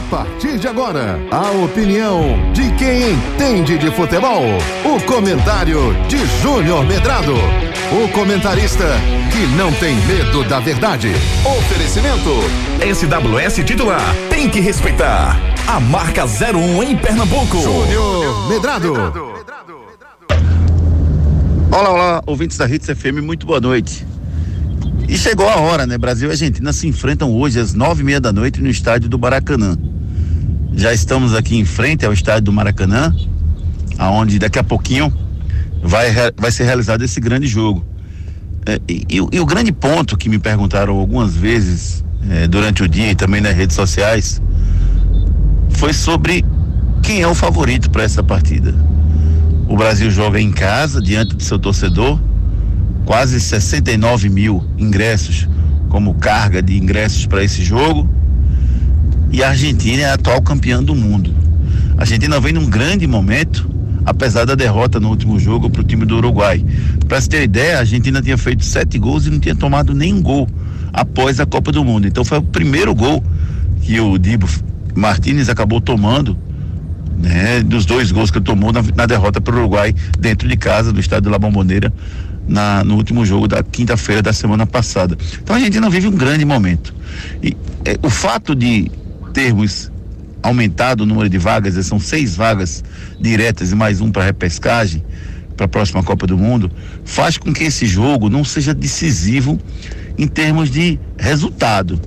A partir de agora, a opinião de quem entende de futebol. O comentário de Júnior Medrado. O comentarista que não tem medo da verdade. Oferecimento. SWS titular. Tem que respeitar. A marca 01 em Pernambuco. Júnior Medrado. Olá, olá, ouvintes da Hits FM, muito boa noite. E chegou a hora, né? Brasil e Argentina se enfrentam hoje às nove e meia da noite no estádio do Maracanã. Já estamos aqui em frente ao estádio do Maracanã, aonde daqui a pouquinho vai, vai ser realizado esse grande jogo. É, e, e, o grande ponto que me perguntaram algumas vezes é, durante o dia e também nas redes sociais foi sobre quem é o favorito para essa partida. O Brasil joga em casa, diante do seu torcedor, quase 69 mil ingressos como carga de ingressos para esse jogo. E a Argentina é a atual campeã do mundo. A Argentina vem num grande momento, apesar da derrota no último jogo para o time do Uruguai. Para se ter ideia, a Argentina tinha feito sete gols e não tinha tomado nenhum gol após a Copa do Mundo. Então foi o primeiro gol que o Dibo Martinez acabou tomando né, dos dois gols que tomou na, na derrota para o Uruguai dentro de casa, do estádio La Bombonera, na, no último jogo da quinta-feira da semana passada. Então a não vive um grande momento. E é, o fato de termos aumentado o número de vagas, são seis vagas diretas e mais um para repescagem para a próxima Copa do Mundo, faz com que esse jogo não seja decisivo em termos de resultado.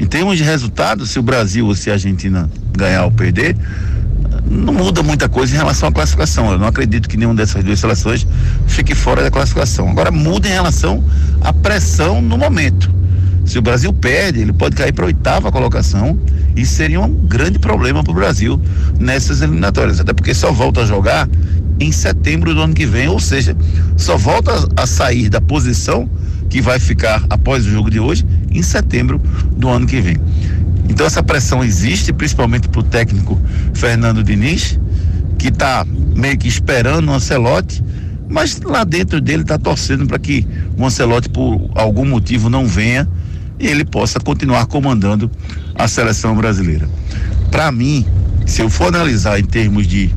Em termos de resultado, se o Brasil ou se a Argentina ganhar ou perder, não muda muita coisa em relação à classificação. Eu não acredito que nenhuma dessas duas seleções fique fora da classificação. Agora muda em relação à pressão no momento. Se o Brasil perde, ele pode cair para a oitava colocação e seria um grande problema para o Brasil nessas eliminatórias. Até porque só volta a jogar em setembro do ano que vem, ou seja, só volta a sair da posição que vai ficar após o jogo de hoje em setembro do ano que vem. Então essa pressão existe, principalmente para o técnico Fernando Diniz, que está meio que esperando o Ancelotti, mas lá dentro dele está torcendo para que o Ancelotti, por algum motivo, não venha e ele possa continuar comandando a seleção brasileira. Para mim, se eu for analisar em termos de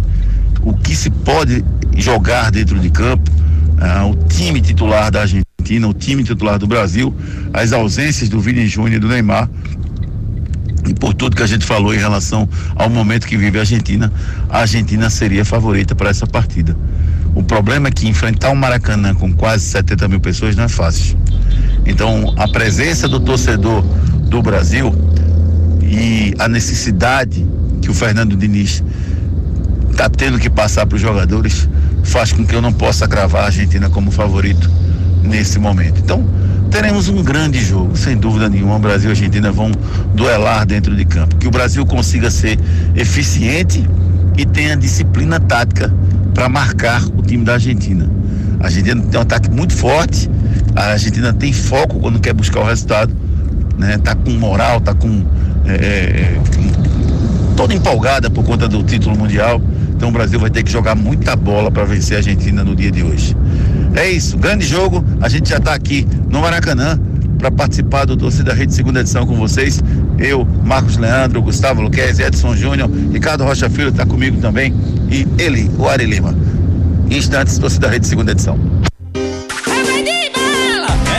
o que se pode jogar dentro de campo, ah, o time titular da Argentina, o time titular do Brasil, as ausências do Vini Júnior e do Neymar, e por tudo que a gente falou em relação ao momento que vive a Argentina, a Argentina seria favorita para essa partida. O problema é que enfrentar o Maracanã com quase 70 mil pessoas não é fácil. Então, a presença do torcedor do Brasil e a necessidade que o Fernando Diniz está tendo que passar para os jogadores faz com que eu não possa gravar a Argentina como favorito nesse momento. Então, teremos um grande jogo, sem dúvida nenhuma. O Brasil e a Argentina vão duelar dentro de campo. Que o Brasil consiga ser eficiente e tenha disciplina tática para marcar o time da Argentina. A Argentina tem um ataque muito forte, a Argentina tem foco quando quer buscar o resultado, né? Tá com moral, tá com é, é toda empolgada por conta do título mundial. Então o Brasil vai ter que jogar muita bola para vencer a Argentina no dia de hoje. É isso, grande jogo. A gente já está aqui no Maracanã para participar do Torcida Rede segunda edição com vocês. Eu, Marcos Leandro, Gustavo Luquez, Edson Júnior, Ricardo Rocha Filho está comigo também e ele, o Ari Lima. Instantes, Torcida Rede segunda edição.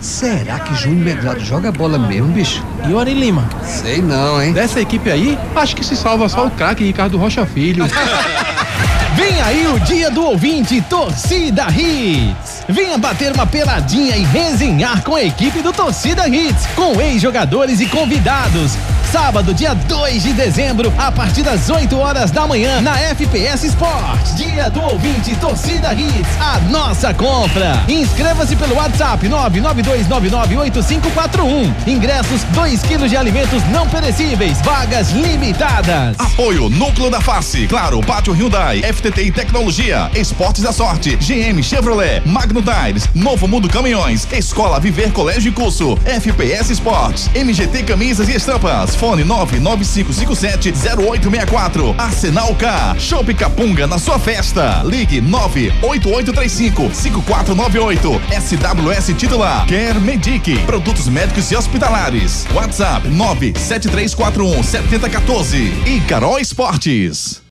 Será que Júnior Medrado joga bola mesmo, bicho? E o Ari Lima? Sei não, hein? Dessa equipe aí, acho que se salva só o craque Ricardo Rocha Filho. Vem aí o dia do ouvinte Torcida Hits. Venha bater uma peladinha e resenhar com a equipe do Torcida Hits, com ex-jogadores e convidados. Sábado, dia 2 de dezembro, a partir das 8 horas da manhã, na FPS Sports. Dia do ouvinte Torcida Hits, a nossa compra. Inscreva-se pelo WhatsApp 992998541. Ingressos 2 quilos de alimentos não perecíveis, vagas limitadas. Apoio Núcleo da Face, Claro, Pátio Hyundai, FTT Tecnologia, Esportes da Sorte, GM Chevrolet, Magno Tires, Novo Mundo Caminhões, Escola Viver Colégio e Curso, FPS Sports, MGT Camisas e Estampas, fone 995570864, Arsenal K, Shop Capunga na sua festa, ligue 988355498, SWS titular, Quer Medic, produtos médicos e hospitalares, WhatsApp 973417014 e Carol Esportes.